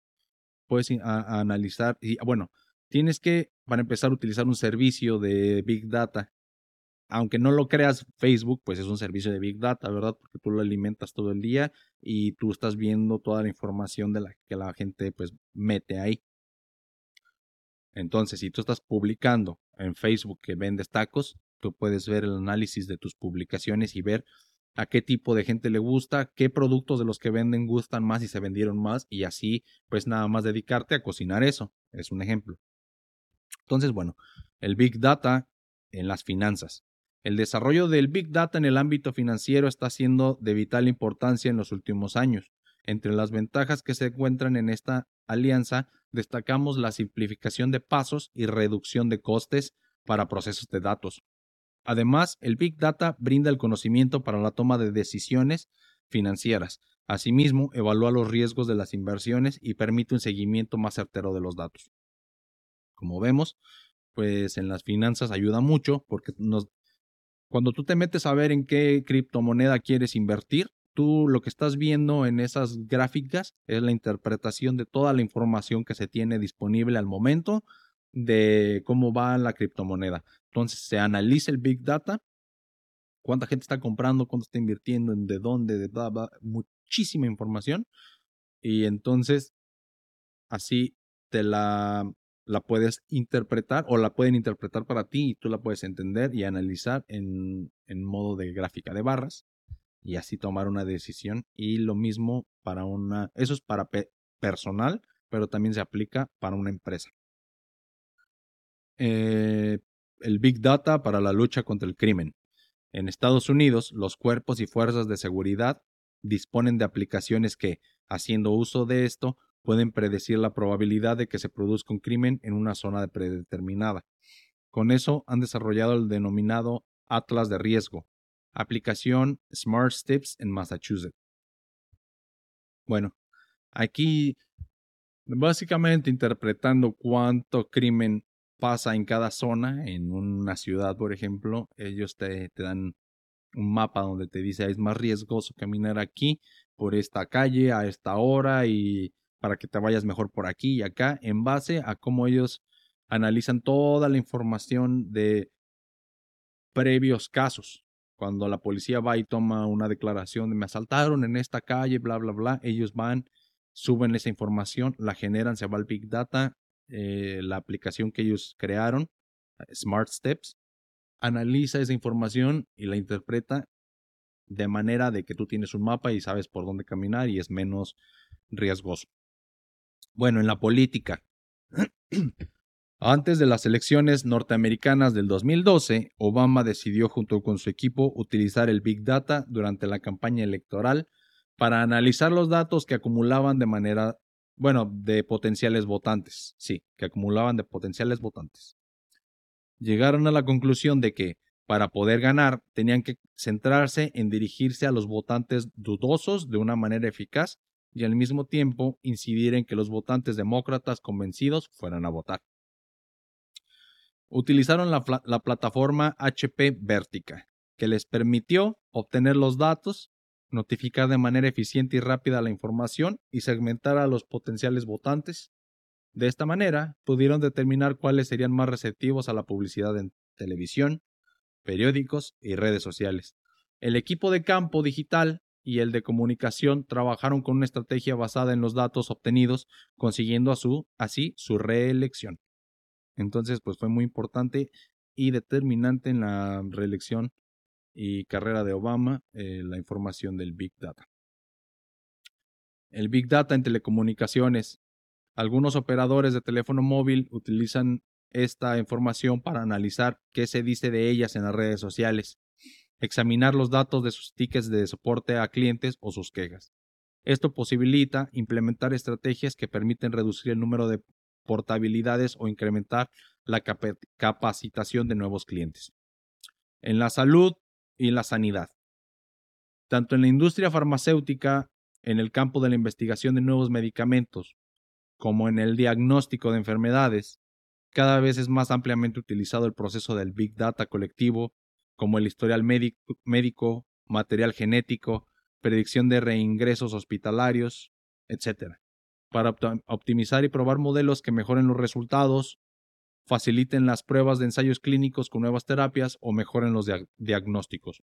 puedes analizar y bueno, tienes que, para empezar, a utilizar un servicio de Big Data aunque no lo creas, Facebook pues es un servicio de Big Data, ¿verdad? Porque tú lo alimentas todo el día y tú estás viendo toda la información de la que la gente pues mete ahí. Entonces, si tú estás publicando en Facebook que vendes tacos, tú puedes ver el análisis de tus publicaciones y ver a qué tipo de gente le gusta, qué productos de los que venden gustan más y se vendieron más y así pues nada más dedicarte a cocinar eso. Es un ejemplo. Entonces, bueno, el Big Data en las finanzas. El desarrollo del Big Data en el ámbito financiero está siendo de vital importancia en los últimos años. Entre las ventajas que se encuentran en esta alianza, destacamos la simplificación de pasos y reducción de costes para procesos de datos. Además, el Big Data brinda el conocimiento para la toma de decisiones financieras. Asimismo, evalúa los riesgos de las inversiones y permite un seguimiento más certero de los datos. Como vemos, pues en las finanzas ayuda mucho porque cuando tú te metes a ver en qué criptomoneda quieres invertir, tú lo que estás viendo en esas gráficas es la interpretación de toda la información que se tiene disponible al momento de cómo va la criptomoneda. Entonces se analiza el Big Data, cuánta gente está comprando, cuánto está invirtiendo, en de dónde, de bla, muchísima información. Y entonces así te la la puedes interpretar o la pueden interpretar para ti y tú la puedes entender y analizar en, modo de gráfica de barras y así tomar una decisión. Y lo mismo para una, eso es para personal, pero también se aplica para una empresa. Eh, el Big Data para la lucha contra el crimen. En Estados Unidos, los cuerpos y fuerzas de seguridad disponen de aplicaciones que, haciendo uso de esto, pueden predecir la probabilidad de que se produzca un crimen en una zona predeterminada. Con eso han desarrollado el denominado Atlas de Riesgo, aplicación Smart Steps en Massachusetts. Bueno, aquí básicamente interpretando cuánto crimen pasa en cada zona, en una ciudad, por ejemplo, ellos te, te dan un mapa donde te dice es más riesgoso caminar aquí por esta calle a esta hora y para que te vayas mejor por aquí y acá, en base a cómo ellos analizan toda la información de previos casos. Cuando la policía va y toma una declaración de me asaltaron en esta calle, bla, bla, bla, ellos van, suben esa información, la generan, se va al Big Data, eh, la aplicación que ellos crearon, Smart Steps, analiza esa información y la interpreta de manera de que tú tienes un mapa y sabes por dónde caminar y es menos riesgoso. Bueno, en la política. Antes de las elecciones norteamericanas del 2012, Obama decidió junto con su equipo utilizar el Big Data durante la campaña electoral para analizar los datos que acumulaban de manera, bueno, de potenciales votantes, sí, que acumulaban de potenciales votantes. Llegaron a la conclusión de que para poder ganar, tenían que centrarse en dirigirse a los votantes dudosos de una manera eficaz y al mismo tiempo incidir en que los votantes demócratas convencidos fueran a votar. Utilizaron la, plataforma HP Vertica, que les permitió obtener los datos, notificar de manera eficiente y rápida la información y segmentar a los potenciales votantes. De esta manera, pudieron determinar cuáles serían más receptivos a la publicidad en televisión, periódicos y redes sociales. El equipo de campo digital y el de comunicación trabajaron con una estrategia basada en los datos obtenidos, consiguiendo así su reelección. Entonces, pues fue muy importante y determinante en la reelección y carrera de Obama eh, la información del Big Data. El Big Data en telecomunicaciones. Algunos operadores de teléfono móvil utilizan esta información para analizar qué se dice de ellas en las redes sociales, examinar los datos de sus tickets de soporte a clientes o sus quejas. Esto posibilita implementar estrategias que permiten reducir el número de portabilidades o incrementar la capacitación de nuevos clientes. En la salud y la sanidad. Tanto en la industria farmacéutica, en el campo de la investigación de nuevos medicamentos, como en el diagnóstico de enfermedades, cada vez es más ampliamente utilizado el proceso del Big Data colectivo, como el historial médico, material genético, predicción de reingresos hospitalarios, etc. Para optimizar y probar modelos que mejoren los resultados, faciliten las pruebas de ensayos clínicos con nuevas terapias o mejoren los diagnósticos.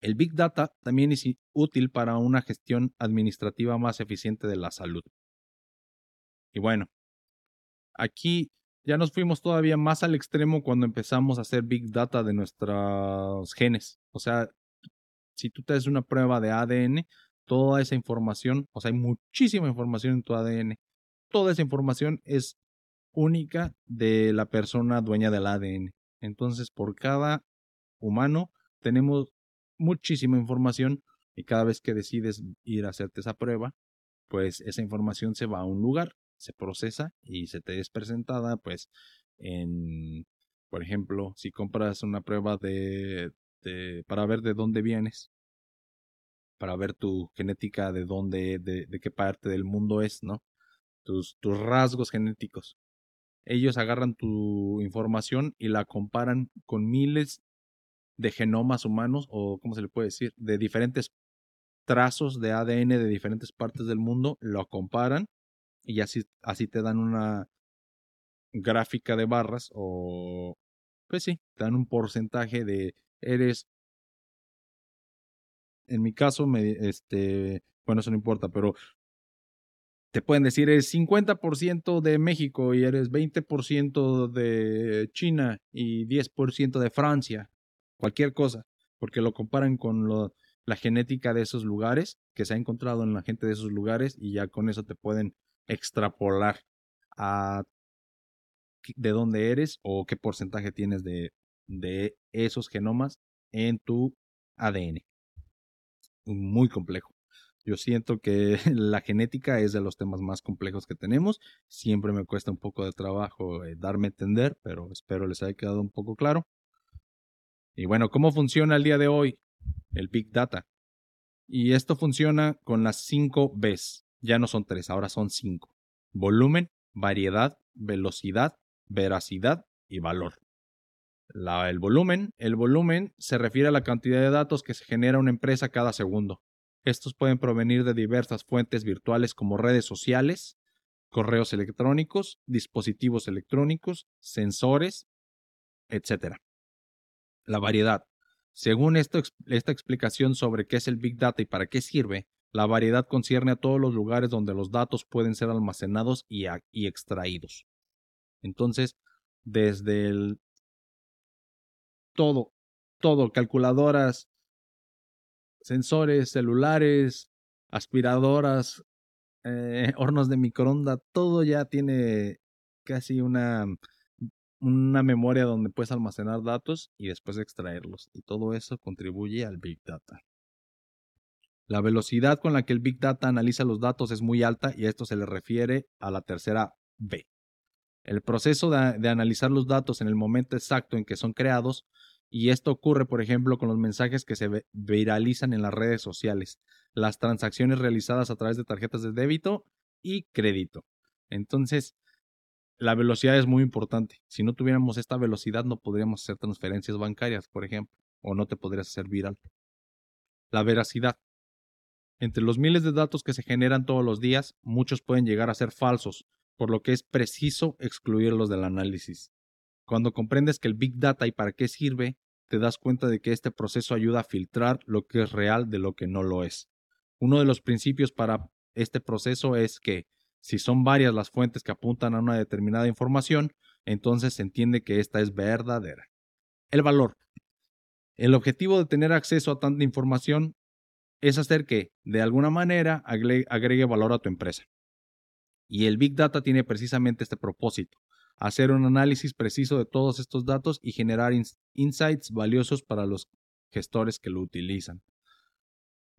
El Big Data también es útil para una gestión administrativa más eficiente de la salud. Y bueno, aquí ya nos fuimos todavía más al extremo cuando empezamos a hacer big data de nuestros genes. O sea, si tú te haces una prueba de ADN, toda esa información, o sea, hay muchísima información en tu ADN. Toda esa información es única de la persona dueña del ADN. Entonces, por cada humano tenemos muchísima información y cada vez que decides ir a hacerte esa prueba, pues esa información se va a un lugar se procesa y se te es presentada, pues, en, por ejemplo, si compras una prueba de, para ver de dónde vienes, para ver tu genética de dónde, de, de qué parte del mundo es, ¿no? Tus, tus rasgos genéticos. Ellos agarran tu información y la comparan con miles de genomas humanos, o cómo se le puede decir, de diferentes trazos de ADN de diferentes partes del mundo, lo comparan y así, así te dan una gráfica de barras o, pues sí, te dan un porcentaje de eres, en mi caso, me, este, bueno, eso no importa, pero te pueden decir es 50% de México y eres 20% de China y 10% de Francia, cualquier cosa, porque lo comparan con la genética de esos lugares que se ha encontrado en la gente de esos lugares y ya con eso te pueden extrapolar a de dónde eres o qué porcentaje tienes de, de esos genomas en tu ADN. Muy complejo. Yo siento que la genética es de los temas más complejos que tenemos. Siempre me cuesta un poco de trabajo eh, darme a entender, pero espero les haya quedado un poco claro. Y bueno, ¿cómo funciona el día de hoy el Big Data? Y esto funciona con las 5 Bs ya no son tres, ahora son cinco. Volumen, variedad, velocidad, veracidad y valor. el volumen, el volumen se refiere a la cantidad de datos que se genera una empresa cada segundo. Estos pueden provenir de diversas fuentes virtuales como redes sociales, correos electrónicos, dispositivos electrónicos, sensores, etc. La variedad. Según esta explicación sobre qué es el Big Data y para qué sirve, la variedad concierne a todos los lugares donde los datos pueden ser almacenados y, y extraídos. Entonces, desde el todo, todo, calculadoras, sensores, celulares, aspiradoras, eh, hornos de microondas, todo ya tiene casi una, una memoria donde puedes almacenar datos y después extraerlos. Y todo eso contribuye al Big Data. La velocidad con la que el Big Data analiza los datos es muy alta y esto se le refiere a la tercera B. El proceso de, analizar los datos en el momento exacto en que son creados y esto ocurre, por ejemplo, con los mensajes que se viralizan en las redes sociales, las transacciones realizadas a través de tarjetas de débito y crédito. Entonces, la velocidad es muy importante. Si no tuviéramos esta velocidad, no podríamos hacer transferencias bancarias, por ejemplo, o no te podrías hacer viral. La veracidad. Entre los miles de datos que se generan todos los días, muchos pueden llegar a ser falsos, por lo que es preciso excluirlos del análisis. Cuando comprendes que el Big Data y para qué sirve, te das cuenta de que este proceso ayuda a filtrar lo que es real de lo que no lo es. Uno de los principios para este proceso es que si son varias las fuentes que apuntan a una determinada información, entonces se entiende que esta es verdadera. El valor. El objetivo de tener acceso a tanta información es hacer que, de alguna manera, agregue valor a tu empresa. Y el Big Data tiene precisamente este propósito, hacer un análisis preciso de todos estos datos y generar insights valiosos para los gestores que lo utilizan.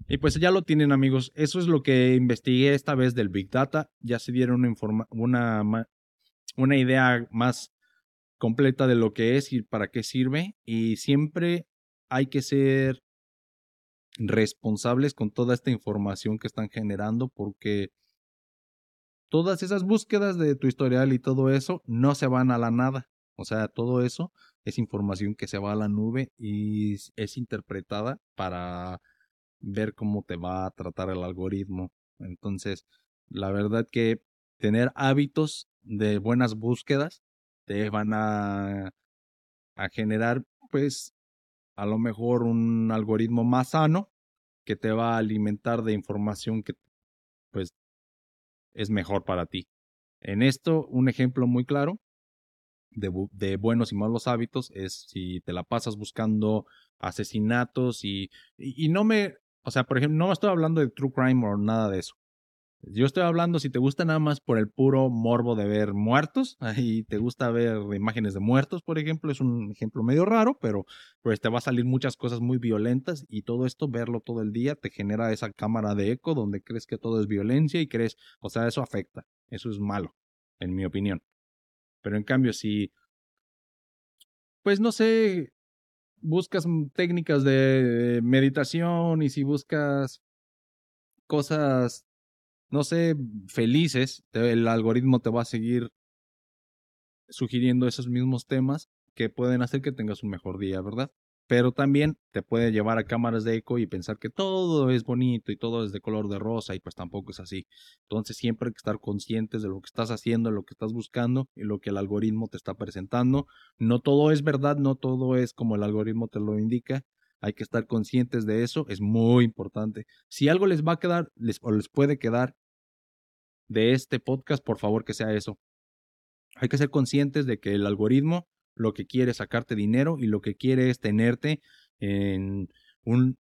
Y pues ya lo tienen amigos, eso es lo que investigué esta vez del Big Data, ya se dieron una, una, una idea más completa de lo que es y para qué sirve. Y siempre hay que ser responsables con toda esta información que están generando porque todas esas búsquedas de tu historial y todo eso no se van a la nada. O sea, todo eso es información que se va a la nube y es interpretada para ver cómo te va a tratar el algoritmo. Entonces, la verdad que tener hábitos de buenas búsquedas te van a, a generar, pues, a lo mejor un algoritmo más sano que te va a alimentar de información que, pues, es mejor para ti. En esto, un ejemplo muy claro de, de, buenos y malos hábitos es si te la pasas buscando asesinatos y, y, no me o sea, por ejemplo, no estoy hablando de true crime o nada de eso. Yo estoy hablando si te gusta nada más por el puro morbo de ver muertos, ahí te gusta ver imágenes de muertos, por ejemplo, es un ejemplo medio raro, pero pues te va a salir muchas cosas muy violentas y todo esto, verlo todo el día, te genera esa cámara de eco donde crees que todo es violencia y crees, o sea, eso afecta, eso es malo, en mi opinión. Pero en cambio, si, pues no sé, buscas técnicas de meditación y si buscas cosas, no sé, felices, el algoritmo te va a seguir sugiriendo esos mismos temas que pueden hacer que tengas un mejor día, ¿verdad? pero también te puede llevar a cámaras de eco y pensar que todo es bonito y todo es de color de rosa y pues tampoco es así. Entonces siempre hay que estar conscientes de lo que estás haciendo, lo que estás buscando y lo que el algoritmo te está presentando. No todo es verdad, no todo es como el algoritmo te lo indica. Hay que estar conscientes de eso, es muy importante. Si algo les va a quedar les, o les puede quedar de este podcast, por favor que sea eso. Hay que ser conscientes de que el algoritmo lo que quiere es sacarte dinero y lo que quiere es tenerte en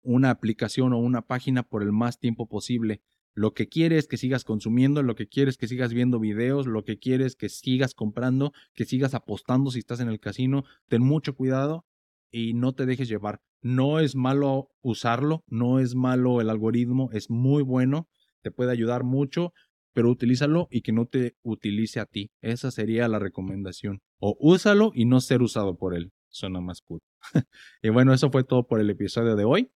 una aplicación o una página por el más tiempo posible. Lo que quiere es que sigas consumiendo, lo que quiere es que sigas viendo videos, lo que quiere es que sigas comprando, que sigas apostando si estás en el casino. Ten mucho cuidado y no te dejes llevar. No es malo usarlo, no es malo el algoritmo, es muy bueno, te puede ayudar mucho, pero utilízalo y que no te utilice a ti. Esa sería la recomendación. O úsalo y no ser usado por él. Suena más cool. y bueno, eso fue todo por el episodio de hoy.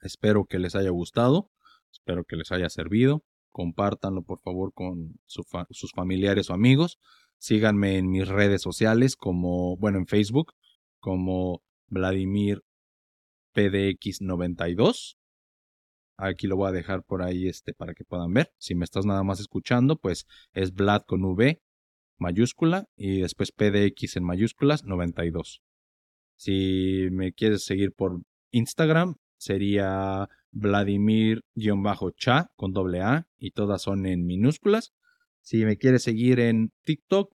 Espero que les haya gustado. Espero que les haya servido. Compártanlo por favor con sus familiares o amigos. Síganme en mis redes sociales como, bueno, en Facebook como Vladimir PDX92. Aquí lo voy a dejar por ahí este, para que puedan ver. Si me estás nada más escuchando, pues es Vlad con V mayúscula y después PDX en mayúsculas 92. Si me quieres seguir por Instagram, sería Vladimir-cha con doble A y todas son en minúsculas. Si me quieres seguir en TikTok,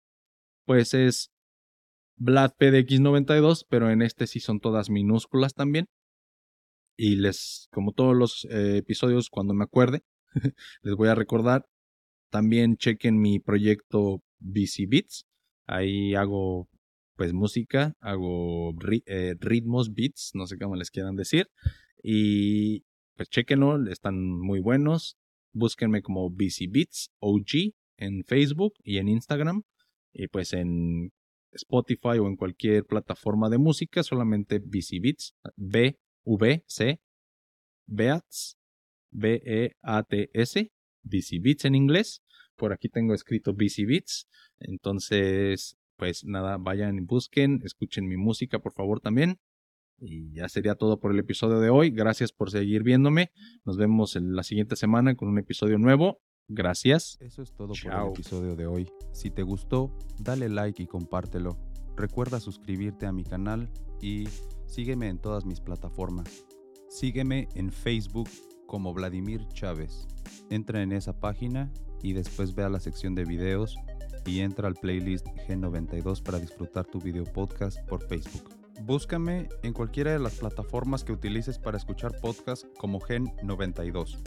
pues es VladPDX92, pero en este sí son todas minúsculas también. Y les, como todos los eh, episodios, cuando me acuerde, les voy a recordar. También chequen mi proyecto BC Beats. Ahí hago pues música, hago eh, ritmos, beats, no sé cómo les quieran decir. Y pues chequenlo, están muy buenos. Búsquenme como BC Beats OG en Facebook y en Instagram. Y pues en Spotify o en cualquier plataforma de música, solamente BC Beats, B, V, C, Beats, B-E-A-T-S, BC Beats en inglés. Por aquí tengo escrito BC Beats. Entonces, pues nada, vayan y busquen, escuchen mi música, por favor, también. Y ya sería todo por el episodio de hoy. Gracias por seguir viéndome. Nos vemos en la siguiente semana con un episodio nuevo. Gracias. Eso es todo por el episodio de hoy. Si te gustó, dale like y compártelo. Recuerda suscribirte a mi canal y sígueme en todas mis plataformas. Sígueme en Facebook como Vladimir Chávez. Entra en esa página y después ve a la sección de videos y entra al playlist G92 para disfrutar tu video podcast por Facebook. Búscame en cualquiera de las plataformas que utilices para escuchar podcast como Gen92.